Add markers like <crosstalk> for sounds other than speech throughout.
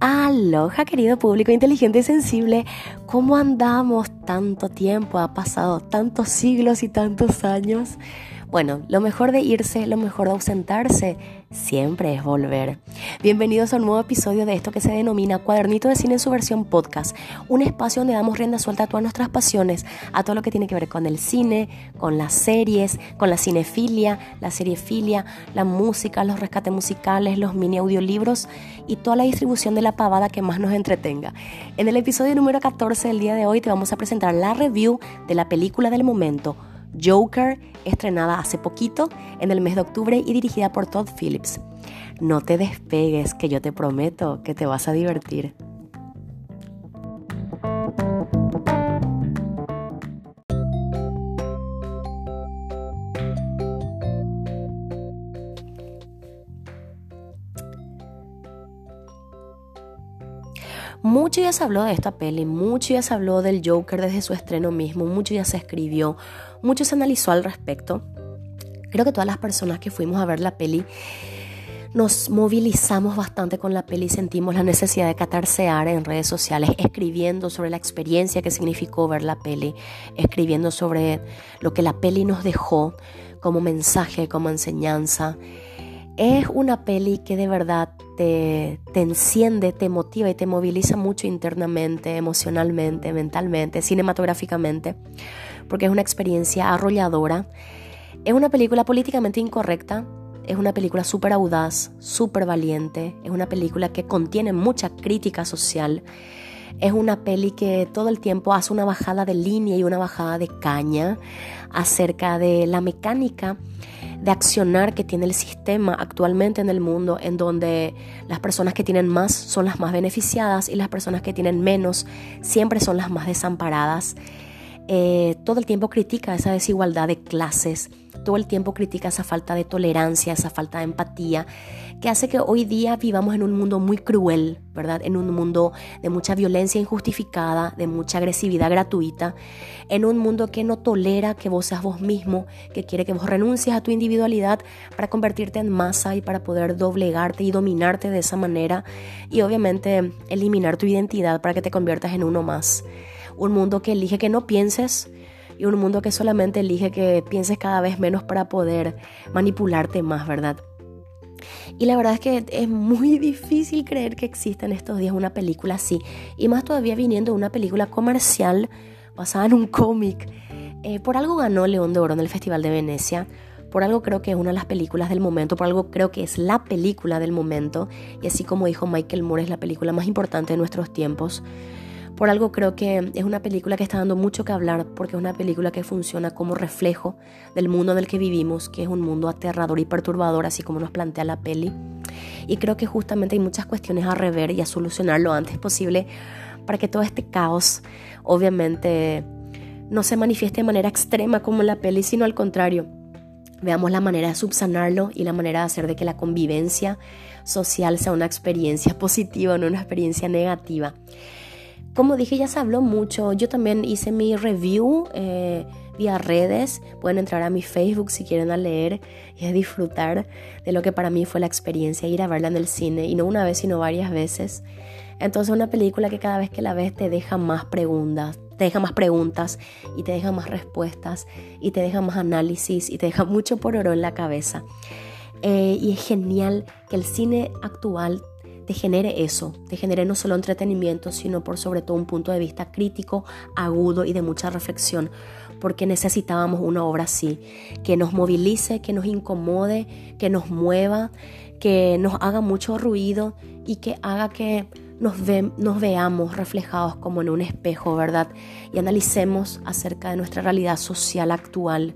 Aloha querido público inteligente y sensible, ¿cómo andamos? Tanto tiempo, ha pasado tantos siglos y tantos años. Bueno, lo mejor de irse, lo mejor de ausentarse, siempre es volver. Bienvenidos a un nuevo episodio de esto que se denomina Cuadernito de Cine en su versión podcast, un espacio donde damos rienda suelta a todas nuestras pasiones, a todo lo que tiene que ver con el cine, con las series, con la cinefilia, la seriefilia, la música, los rescates musicales, los mini audiolibros y toda la distribución de la pavada que más nos entretenga. En el episodio número 14 del día de hoy te vamos a presentar la review de la película del momento Joker, estrenada hace poquito en el mes de octubre y dirigida por Todd Phillips. No te despegues, que yo te prometo que te vas a divertir. Mucho ya se habló de esta peli, mucho ya se habló del Joker desde su estreno mismo, mucho ya se escribió, mucho se analizó al respecto. Creo que todas las personas que fuimos a ver la peli nos movilizamos bastante con la peli sentimos la necesidad de catarsear en redes sociales, escribiendo sobre la experiencia que significó ver la peli, escribiendo sobre lo que la peli nos dejó como mensaje, como enseñanza. Es una peli que de verdad te, enciende, te motiva y te moviliza mucho internamente, emocionalmente, mentalmente, cinematográficamente, porque es una experiencia arrolladora. Es una película políticamente incorrecta, es una película súper audaz, súper valiente, es una película que contiene mucha crítica social. Es una peli que todo el tiempo hace una bajada de línea y una bajada de caña acerca de la mecánica de accionar que tiene el sistema actualmente en el mundo, en donde las personas que tienen más son las más beneficiadas y las personas que tienen menos siempre son las más desamparadas. Eh, todo el tiempo critica esa desigualdad de clases, todo el tiempo critica esa falta de tolerancia, esa falta de empatía, que hace que hoy día vivamos en un mundo muy cruel, ¿verdad? En un mundo de mucha violencia injustificada, de mucha agresividad gratuita, en un mundo que no tolera que vos seas vos mismo, que quiere que vos renuncies a tu individualidad para convertirte en masa y para poder doblegarte y dominarte de esa manera y obviamente eliminar tu identidad para que te conviertas en uno más. Un mundo que elige que no pienses, y un mundo que solamente elige que pienses cada vez menos para poder manipularte más, ¿verdad? Y la verdad es que es muy <laughs> difícil creer que exista en estos días una película así. Y más todavía viniendo una película comercial basada en un cómic. Eh, por algo ganó León de Oro en el Festival de Venecia. Por algo creo que es una de las películas del momento. Por algo creo que es la película del momento. Y así como dijo Michael Moore, es la película más importante de nuestros tiempos. Por algo creo que es una película que está dando mucho que hablar porque es una película que funciona como reflejo del mundo en el que vivimos, que es un mundo aterrador y perturbador, así como nos plantea la peli. Y creo que justamente hay muchas cuestiones a rever y a solucionar lo antes posible para que todo este caos, obviamente, no se manifieste de manera extrema como en la peli, sino al contrario. Veamos la manera de subsanarlo y la manera de hacer de que la convivencia social sea una experiencia positiva, no una experiencia negativa. Como dije, ya se habló mucho. Yo también hice mi review eh, vía redes. Pueden entrar a mi Facebook si quieren a leer y a disfrutar de lo que para mí fue la experiencia ir a verla en el cine. Y no una vez, sino varias veces. Entonces una película que cada vez que la ves te deja más preguntas, te deja más preguntas y te deja más respuestas y te deja más análisis y te deja mucho por oro en la cabeza. Eh, y es genial que el cine actual te genere eso, te genere no solo entretenimiento, sino por sobre todo un punto de vista crítico, agudo y de mucha reflexión, porque necesitábamos una obra así, que nos movilice, que nos incomode, que nos mueva, que nos haga mucho ruido y que haga que nos, veamos reflejados como en un espejo, ¿verdad? Y analicemos acerca de nuestra realidad social actual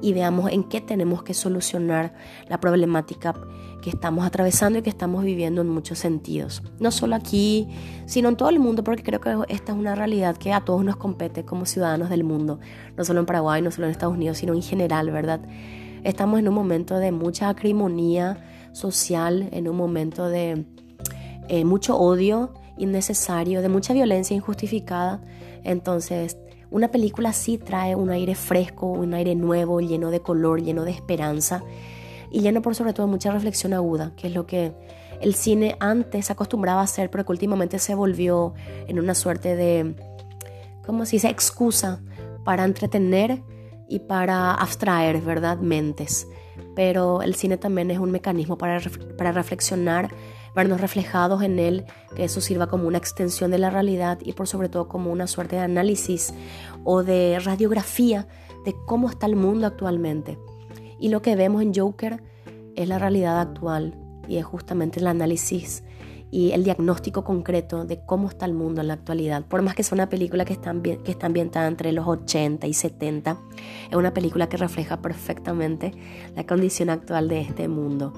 y veamos en qué tenemos que solucionar la problemática que estamos atravesando y que estamos viviendo en muchos sentidos. No solo aquí, sino en todo el mundo, porque creo que esta es una realidad que a todos nos compete como ciudadanos del mundo, no solo en Paraguay, no solo en Estados Unidos, sino en general, ¿verdad? Estamos en un momento de mucha acrimonía social, en un momento de eh, mucho odio innecesario, de mucha violencia injustificada. Entonces, una película sí trae un aire fresco, un aire nuevo, lleno de color, lleno de esperanza y lleno por sobre todo mucha reflexión aguda, que es lo que el cine antes acostumbraba a hacer, pero que últimamente se volvió en una suerte de, ¿cómo se excusa para entretener y para abstraer, ¿verdad?, mentes. Pero el cine también es un mecanismo para, para reflexionar, vernos reflejados en él, que eso sirva como una extensión de la realidad y por sobre todo como una suerte de análisis o de radiografía de cómo está el mundo actualmente. Y lo que vemos en Joker es la realidad actual y es justamente el análisis y el diagnóstico concreto de cómo está el mundo en la actualidad. Por más que sea una película que está, que está ambientada entre los 80 y 70, es una película que refleja perfectamente la condición actual de este mundo.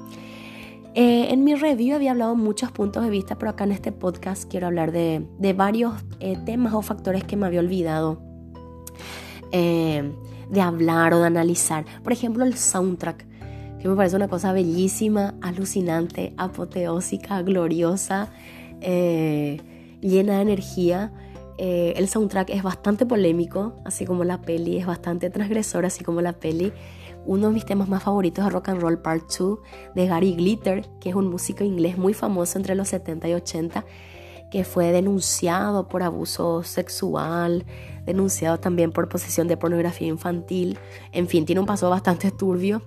Eh, en mi review había hablado muchos puntos de vista, pero acá en este podcast quiero hablar de, varios eh, temas o factores que me había olvidado eh, de hablar o de analizar. Por ejemplo, el soundtrack que me parece una cosa bellísima, alucinante, apoteósica, gloriosa, eh, llena de energía. Eh, el soundtrack es bastante polémico, así como la peli, es bastante transgresor, así como la peli. Uno de mis temas más favoritos es Rock and Roll Part 2 de Gary Glitter, que es un músico inglés muy famoso entre los 70 y 80 que fue denunciado por abuso sexual, denunciado también por posesión de pornografía infantil. En fin, tiene un paso bastante turbio.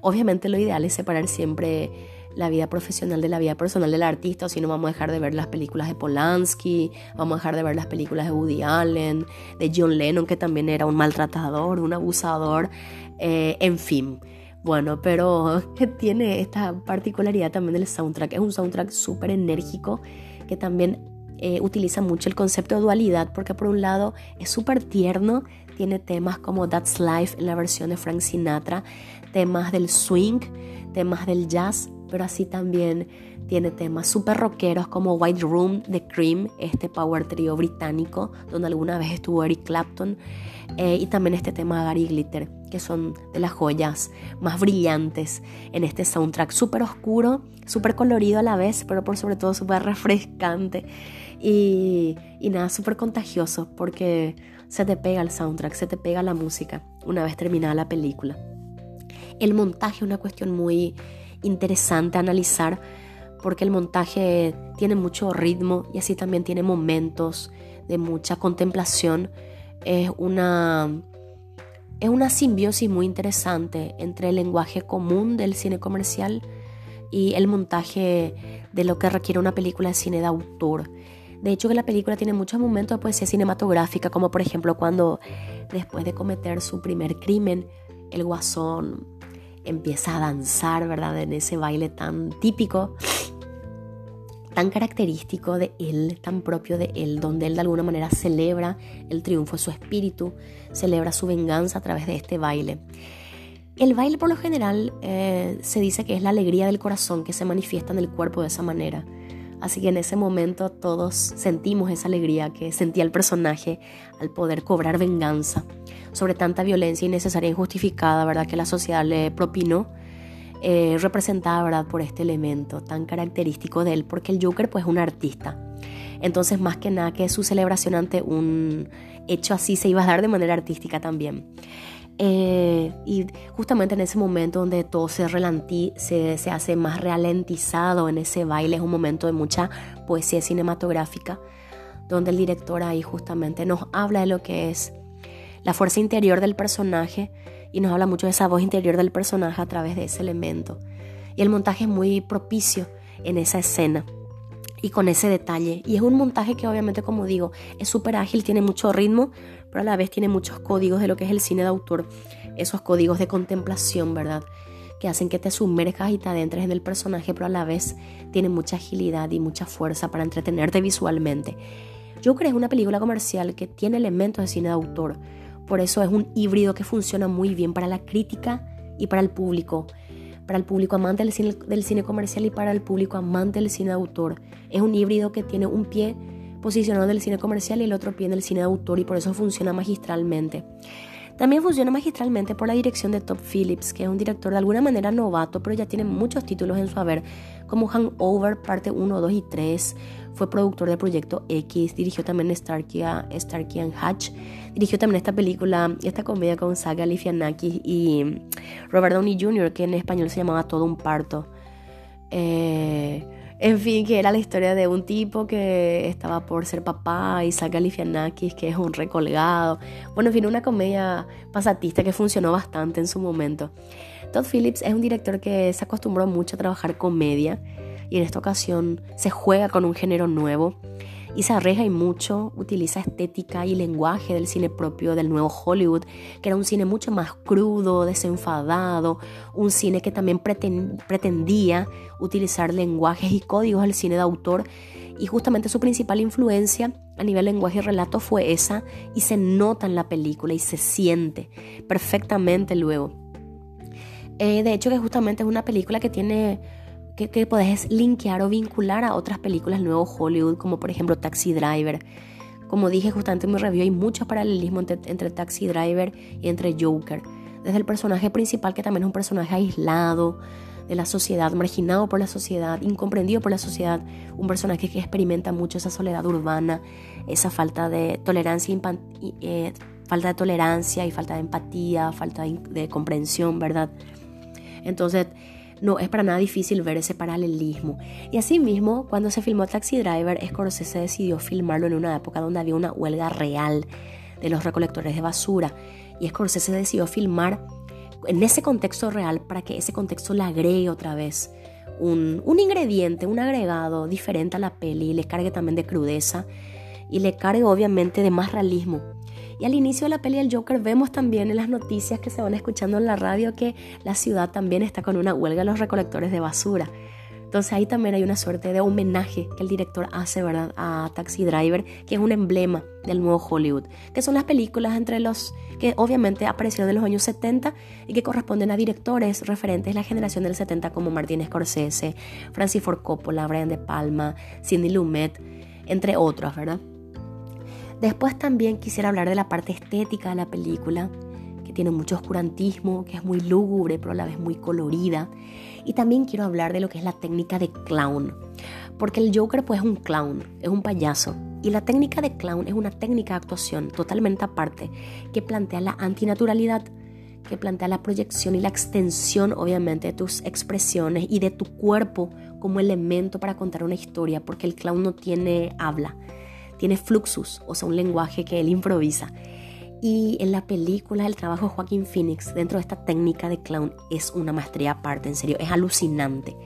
Obviamente lo ideal es separar siempre la vida profesional de la vida personal del artista, o si no vamos a dejar de ver las películas de Polanski, vamos a dejar de ver las películas de Woody Allen, de John Lennon, que también era un maltratador, un abusador, eh, en fin. Bueno, pero <laughs> tiene esta particularidad también del soundtrack. Es un soundtrack súper enérgico que también eh, utiliza mucho el concepto de dualidad porque por un lado es súper tierno, tiene temas como That's Life en la versión de Frank Sinatra, temas del swing, temas del jazz, pero así también tiene temas súper rockeros como White Room de Cream, este power trio británico donde alguna vez estuvo Eric Clapton, eh, y también este tema de Gary Glitter, que son de las joyas más brillantes en este soundtrack, súper oscuro, súper colorido a la vez, pero por sobre todo súper refrescante y, nada, súper contagioso porque se te pega el soundtrack, se te pega la música una vez terminada la película. El montaje es una cuestión muy interesante analizar porque el montaje tiene mucho ritmo y así también tiene momentos de mucha contemplación. Es una, es una simbiosis muy interesante entre el lenguaje común del cine comercial y el montaje de lo que requiere una película de cine de autor. De hecho, que la película tiene muchos momentos de poesía cinematográfica, como por ejemplo cuando después de cometer su primer crimen, el guasón empieza a danzar, ¿verdad? En ese baile tan típico, tan característico de él, tan propio de él, donde él de alguna manera celebra el triunfo de su espíritu, celebra su venganza a través de este baile. El baile por lo general eh, se dice que es la alegría del corazón que se manifiesta en el cuerpo de esa manera. Así que en ese momento todos sentimos esa alegría que sentía el personaje al poder cobrar venganza sobre tanta violencia innecesaria e injustificada, ¿verdad? Que la sociedad le propinó, eh, representada, ¿verdad? Por este elemento tan característico de él, porque el Joker pues es un artista. Entonces más que nada que su celebración ante un hecho así se iba a dar de manera artística también. Eh, y justamente en ese momento donde todo se, se, se, hace más ralentizado en ese baile, es un momento de mucha poesía cinematográfica, donde el director ahí justamente nos habla de lo que es la fuerza interior del personaje y nos habla mucho de esa voz interior del personaje a través de ese elemento. Y el montaje es muy propicio en esa escena y con ese detalle. Y es un montaje que obviamente, como digo, es súper ágil, tiene mucho ritmo, pero a la vez tiene muchos códigos de lo que es el cine de autor, esos códigos de contemplación, ¿verdad? Que hacen que te sumerjas y te adentres en el personaje, pero a la vez tiene mucha agilidad y mucha fuerza para entretenerte visualmente. Yo creo que es una película comercial que tiene elementos de cine de autor, por eso es un híbrido que funciona muy bien para la crítica y para el público para el público amante del cine, comercial y para el público amante del cine de autor. Es un híbrido que tiene un pie posicionado en el cine comercial y el otro pie en el cine de autor y por eso funciona magistralmente. También funciona magistralmente por la dirección de Top Phillips, que es un director de alguna manera novato, pero ya tiene muchos títulos en su haber, como Hangover, parte 1, 2 y 3. Fue productor del Proyecto X, dirigió también Starkey, Starkey and Hatch, dirigió también esta película, esta comedia con Saga Galifianakis y Robert Downey Jr., que en español se llamaba Todo un parto. Eh, En fin, que era la historia de un tipo que estaba por ser papá y saca Galifianakis, que es un recolgado. Bueno, en fin, una comedia pasatista que funcionó bastante en su momento. Todd Phillips es un director que se acostumbró mucho a trabajar comedia y en esta ocasión se juega con un género nuevo y se arriesga y mucho, utiliza estética y lenguaje del cine propio del nuevo Hollywood, que era un cine mucho más crudo, desenfadado, un cine que también pretendía utilizar lenguajes y códigos del cine de autor y justamente su principal influencia a nivel lenguaje y relato fue esa y se nota en la película y se siente perfectamente luego. Eh, de hecho que justamente es una película que tiene que, que podés linkear o vincular a otras películas nuevo Hollywood, como por ejemplo Taxi Driver. Como dije justamente en mi review, hay muchos paralelismos entre, Taxi Driver y entre Joker. Desde el personaje principal, que también es un personaje aislado de la sociedad, marginado por la sociedad, incomprendido por la sociedad, un personaje que experimenta mucho esa soledad urbana, esa falta de tolerancia, eh, falta de tolerancia y falta de empatía, falta de comprensión, ¿verdad? Entonces, no es para nada difícil ver ese paralelismo. Y asimismo, cuando se filmó Taxi Driver, Scorsese decidió filmarlo en una época donde había una huelga real de los recolectores de basura. Y Scorsese decidió filmar en ese contexto real para que ese contexto le agregue otra vez un, ingrediente, un agregado diferente a la peli, y le cargue también de crudeza y le cargue obviamente de más realismo. Y al inicio de la peli del Joker vemos también en las noticias que se van escuchando en la radio que la ciudad también está con una huelga de los recolectores de basura. Entonces ahí también hay una suerte de homenaje que el director hace, ¿verdad? A Taxi Driver, que es un emblema del nuevo Hollywood, que son las películas entre los que obviamente aparecieron en los años 70 y que corresponden a directores referentes de la generación del 70 como Martin Scorsese, Francis Ford Coppola, Brian De Palma, Sidney Lumet, entre otros, ¿verdad? Después también quisiera hablar de la parte estética de la película, que tiene mucho oscurantismo, que es muy lúgubre, pero a la vez muy colorida. Y también quiero hablar de lo que es la técnica de clown, porque el Joker pues es un clown, es un payaso. Y la técnica de clown es una técnica de actuación totalmente aparte, que plantea la antinaturalidad, que plantea la proyección y la extensión obviamente de tus expresiones y de tu cuerpo como elemento para contar una historia, porque el clown no tiene habla tiene fluxus, o sea, un lenguaje que él improvisa. Y en la película el trabajo de Joaquín Phoenix dentro de esta técnica de clown es una maestría aparte, en serio, es alucinante.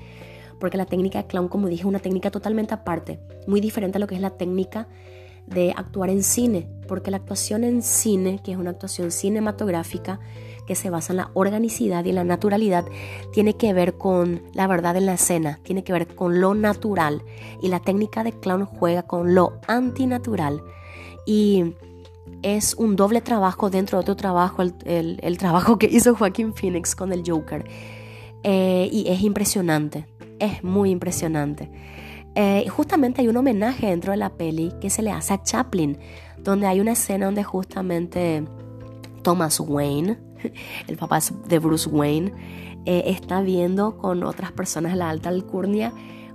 Porque la técnica de clown, como dije, es una técnica totalmente aparte, muy diferente a lo que es la técnica de actuar en cine, porque la actuación en cine, que es una actuación cinematográfica, que se basa en la organicidad y la naturalidad, tiene que ver con la verdad en la escena, tiene que ver con lo natural. Y la técnica de clown juega con lo antinatural. Y es un doble trabajo dentro de otro trabajo, el, trabajo que hizo Joaquín Phoenix con el Joker. Eh, y es impresionante, es muy impresionante. Eh, justamente hay un homenaje dentro de la peli que se le hace a Chaplin, donde hay una escena donde justamente Thomas Wayne, <laughs> el papá de Bruce Wayne, eh, está viendo con otras personas de la alta alcurnia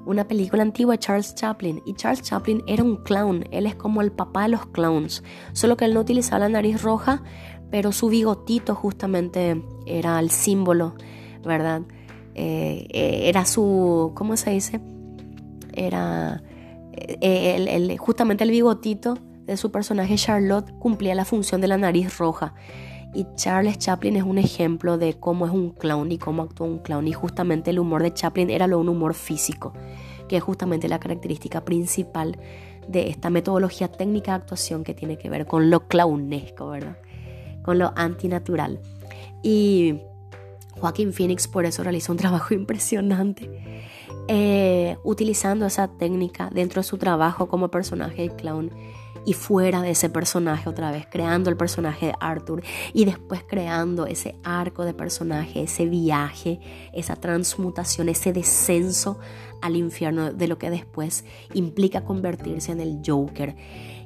una película antigua de Charles Chaplin. Y Charles Chaplin era un clown, él es como el papá de los clowns, solo que él no utilizaba la nariz roja, pero su bigotito justamente era el símbolo, ¿verdad? Eh, eh, era su, ¿cómo se dice? Era justamente el bigotito de su personaje Charlotte cumplía la función de la nariz roja. Y Charles Chaplin es un ejemplo de cómo es un clown y cómo actúa un clown. Y justamente el humor de Chaplin era lo un humor físico, que es justamente la característica principal de esta metodología técnica de actuación que tiene que ver con lo clownesco, ¿verdad? Con lo antinatural. Y Joaquín Phoenix por eso realiza un <laughs> trabajo impresionante, eh, utilizando esa técnica dentro de su trabajo como personaje de clown y fuera de ese personaje otra vez, creando el personaje de Arthur y después creando ese arco de personaje, ese viaje, esa transmutación, ese descenso al infierno de lo que después implica convertirse en el Joker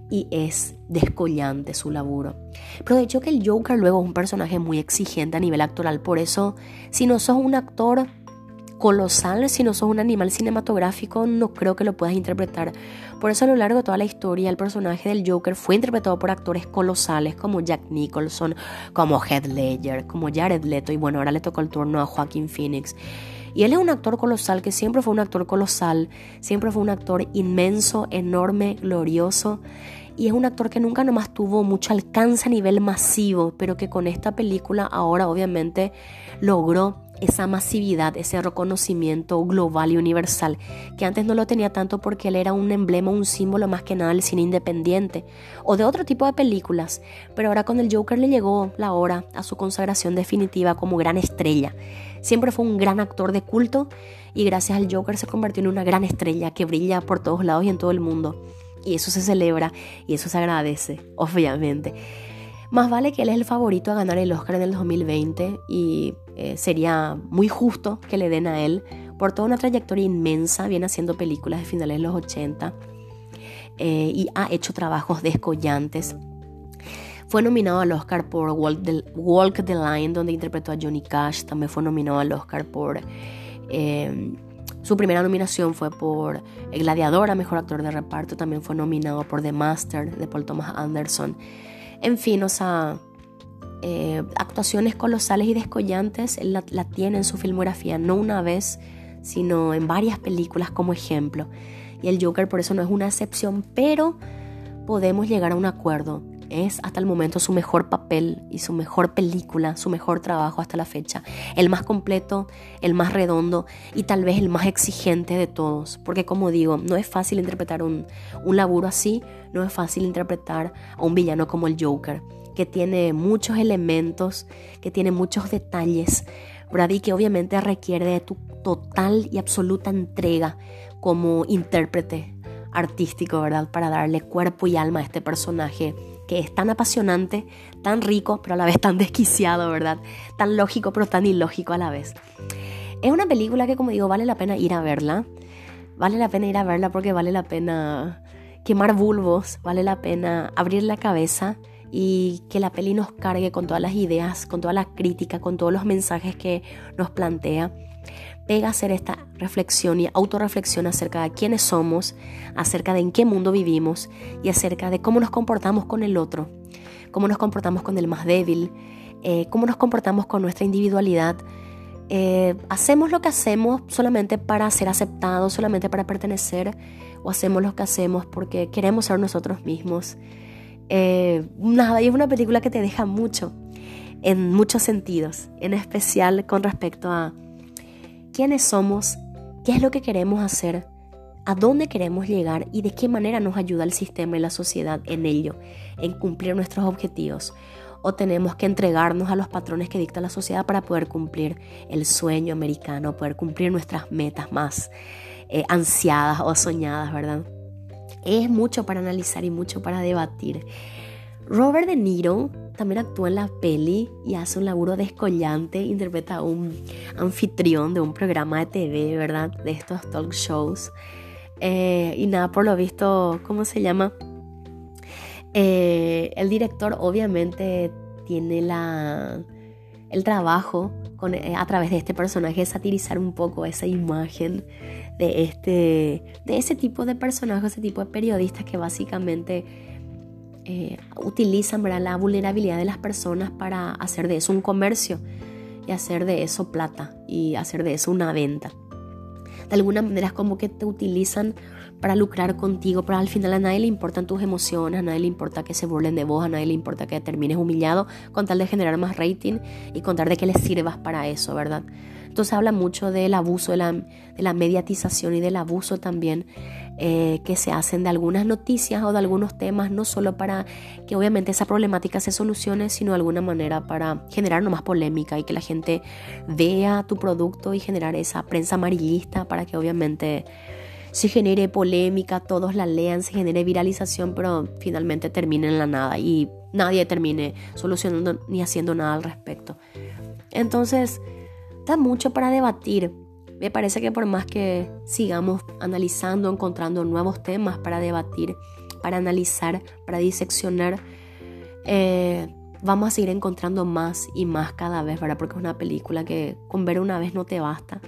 y es descollante su laburo. Pero de hecho que el Joker luego es un personaje muy exigente a nivel actoral, por eso si no sos un actor colosal, si no sos un animal cinematográfico, no creo que lo puedas interpretar. Por eso a lo largo de toda la historia, el personaje del Joker fue interpretado por actores colosales como Jack Nicholson, como Heath Ledger, como Jared Leto, y bueno, ahora le tocó el turno a Joaquin Phoenix. Y él es un actor colosal, que siempre fue un actor colosal, siempre fue un actor inmenso, enorme, glorioso. Y es un actor que nunca nomás tuvo mucho alcance a nivel masivo, pero que con esta película ahora obviamente logró esa masividad, ese reconocimiento global y universal, que antes no lo tenía tanto porque él era un emblema, un símbolo más que nada del cine independiente o de otro tipo de películas, pero ahora con el Joker le llegó la hora a su consagración definitiva como gran estrella. Siempre fue un gran actor de culto y gracias al Joker se convirtió en una gran estrella que brilla por todos lados y en todo el mundo. Y eso se celebra y eso se agradece, obviamente. Más vale que él es el favorito a ganar el Oscar en el 2020 y eh, sería muy justo que le den a él por toda una trayectoria inmensa, viene haciendo películas de finales de los 80 eh, y ha hecho trabajos descollantes. Fue nominado al Oscar por Walk the, Line, donde interpretó a Johnny Cash. También fue nominado al Oscar por... Eh, su primera nominación fue por El Gladiador a Mejor Actor de Reparto. También fue nominado por The Master de Paul Thomas Anderson. En fin, o sea, eh, actuaciones colosales y descollantes, él la, tiene en su filmografía, no una vez, sino en varias películas como ejemplo. Y el Joker por eso no es una excepción, pero podemos llegar a un acuerdo. Es hasta el momento su mejor papel y su mejor película, su mejor trabajo hasta la fecha. El más completo, el más redondo y tal vez el más exigente de todos. Porque como digo, no es fácil interpretar un, un laburo así, no es fácil interpretar a un villano como el Joker, que tiene muchos elementos, que tiene muchos detalles, ¿verdad? Que obviamente requiere de tu total y absoluta entrega como intérprete artístico, ¿verdad? Para darle cuerpo y alma a este personaje que es tan apasionante, tan rico, pero a la vez tan desquiciado, ¿verdad? Tan lógico, pero tan ilógico a la vez. Es una película que, como digo, vale la pena ir a verla. Vale la pena ir a verla porque vale la pena quemar bulbos, vale la pena abrir la cabeza y que la peli nos cargue con todas las ideas, con toda la crítica, con todos los mensajes que nos plantea. Pega hacer esta reflexión y autorreflexión acerca de quiénes somos, acerca de en qué mundo vivimos y acerca de cómo nos comportamos con el otro, cómo nos comportamos con el más débil, eh, cómo nos comportamos con nuestra individualidad. Eh, hacemos lo que hacemos solamente para ser aceptados, solamente para pertenecer o hacemos lo que hacemos porque queremos ser nosotros mismos. Eh, nada, y es una película que te deja mucho, en muchos sentidos, en especial con respecto a quiénes somos, qué es lo que queremos hacer, a dónde queremos llegar y de qué manera nos ayuda el sistema y la sociedad en ello, en cumplir nuestros objetivos. O tenemos que entregarnos a los patrones que dicta la sociedad para poder cumplir el sueño americano, poder cumplir nuestras metas más eh, ansiadas o soñadas, ¿verdad? Es mucho para analizar y mucho para debatir. Robert De Niro también actúa en la peli y hace un laburo descollante, interpreta a un anfitrión de un programa de TV, ¿verdad? De estos talk shows. Eh, y nada, por lo visto, ¿cómo se llama? Eh, el director obviamente tiene la, el trabajo a través de este personaje satirizar un poco esa imagen de, este, de ese tipo de personajes, ese tipo de periodistas que básicamente eh, utilizan la vulnerabilidad de las personas para hacer de eso un comercio y hacer de eso plata y hacer de eso una venta. De alguna manera es como que te utilizan para lucrar contigo, pero al final a nadie le importan tus emociones, a nadie le importa que se burlen de vos, a nadie le importa que termines humillado, con tal de generar más rating y con tal de que les sirvas para eso, ¿verdad? Entonces habla mucho del abuso, de la, mediatización y del abuso también eh, que se hacen de algunas noticias o de algunos temas, no solo para que obviamente esa problemática se solucione, sino de alguna manera para generar más polémica y que la gente vea tu producto y generar esa prensa amarillista para que obviamente se genere polémica, todos la lean, se genere viralización, pero finalmente termine en la nada y nadie termine solucionando ni haciendo nada al respecto. Entonces, da mucho para debatir. Me parece que por más que sigamos analizando, encontrando nuevos temas para debatir, para analizar, para diseccionar, eh, vamos a seguir encontrando más y más cada vez, ¿verdad? Porque es una película que con ver una vez no te basta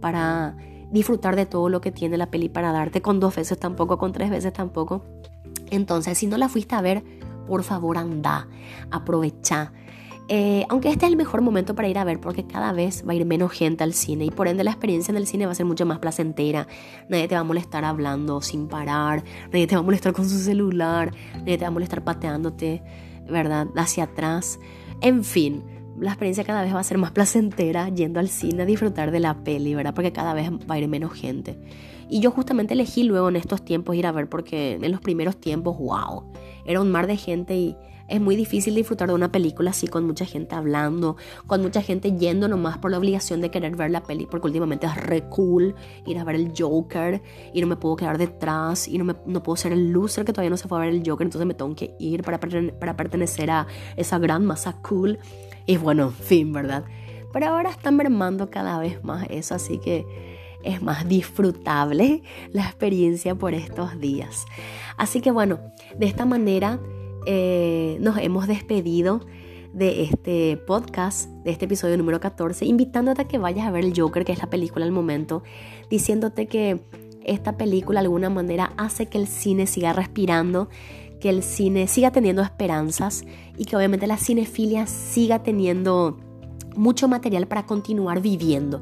para disfrutar de todo lo que tiene la peli para darte, con dos veces tampoco, con tres veces tampoco. Entonces, si no la fuiste a ver, por favor anda, aprovecha Eh, aunque este es el mejor momento para ir a ver porque cada vez va a ir menos gente al cine y por ende la experiencia en el cine va a ser mucho más placentera. Nadie te va a molestar hablando sin parar, nadie te va a molestar con su celular, nadie te va a molestar pateándote, ¿verdad? Hacia atrás. En fin, la experiencia cada vez va a ser más placentera yendo al cine a disfrutar de la peli, ¿verdad? Porque cada vez va a ir menos gente. Y yo justamente elegí luego en estos tiempos ir a ver porque en los primeros tiempos, wow, era un mar de gente y es muy difícil disfrutar de una película así con mucha gente hablando, con mucha gente yendo nomás por la obligación de querer ver la peli, porque últimamente es re cool ir a ver el Joker y no me puedo quedar detrás y no, me, no puedo ser el loser que todavía no se fue a ver el Joker, entonces me tengo que ir para, para pertenecer a esa gran masa cool. Y bueno, en fin, ¿verdad? Pero ahora están mermando cada vez más eso, así que es más disfrutable la experiencia por estos días. Así que bueno, de esta manera eh, nos hemos despedido de este podcast, de este episodio número 14, invitándote a que vayas a ver el Joker, que es la película al momento, diciéndote que esta película de alguna manera hace que el cine siga respirando, que el cine siga teniendo esperanzas y que obviamente la cinefilia siga teniendo mucho material para continuar viviendo.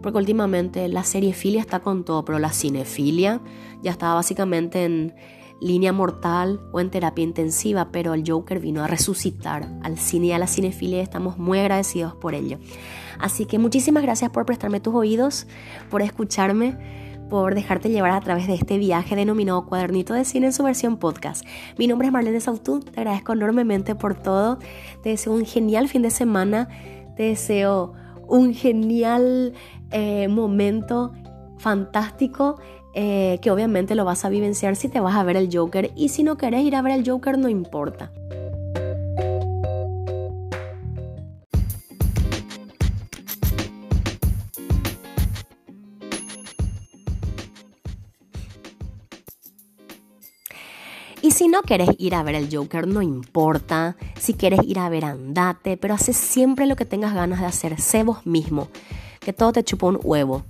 Porque últimamente la seriefilia está con todo, pero la cinefilia ya estaba básicamente en línea mortal o en terapia intensiva, pero el Joker vino a resucitar al cine y a la cinefilia y estamos muy agradecidos por ello. Así que muchísimas gracias por prestarme tus oídos, por escucharme por dejarte llevar a través de este viaje denominado Cuadernito de Cine en su versión podcast. Mi nombre es Marlene Sautú, te agradezco enormemente por todo, te deseo un genial fin de semana, te deseo un genial eh, momento fantástico eh, que obviamente lo vas a vivenciar si te vas a ver el Joker y si no querés ir a ver el Joker no importa. Y si no querés ir a ver el Joker, no importa. Si quieres ir a ver, andate. Pero hace siempre lo que tengas ganas de hacer. Sé vos mismo. Que todo te chupa un huevo.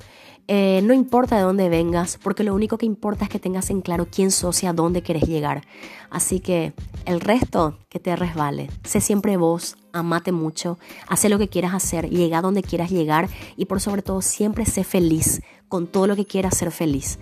Eh, no importa de dónde vengas, porque lo único que importa es que tengas en claro quién sos y a dónde quieres llegar. Así que el resto que te resbale. Sé siempre vos, amate mucho, haz lo que quieras hacer, llega a donde quieras llegar y por sobre todo siempre sé feliz con todo lo que quieras ser feliz.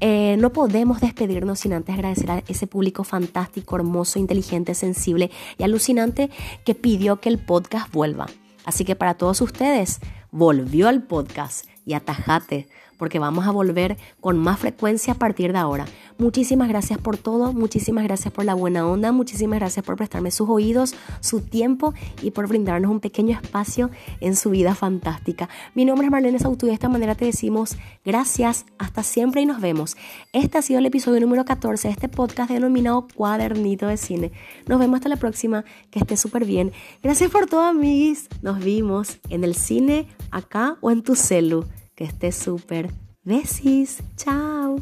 Eh, no podemos despedirnos sin antes agradecer a ese público fantástico, hermoso, inteligente, sensible y alucinante que pidió que el podcast vuelva. Así que para todos ustedes, volvió al podcast y atajate porque vamos a volver con más frecuencia a partir de ahora. Muchísimas gracias por todo, muchísimas gracias por la buena onda, muchísimas gracias por prestarme sus oídos, su tiempo y por brindarnos un pequeño espacio en su vida fantástica. Mi nombre es Marlene Sautu y de esta manera te decimos gracias, hasta siempre y nos vemos. Este ha sido el episodio número 14 de este podcast denominado Cuadernito de Cine. Nos vemos hasta la próxima, que esté súper bien. Gracias por todo, amiguis. Nos vimos en el cine, acá o en tu celu. Que esté súper. Besis. Chao.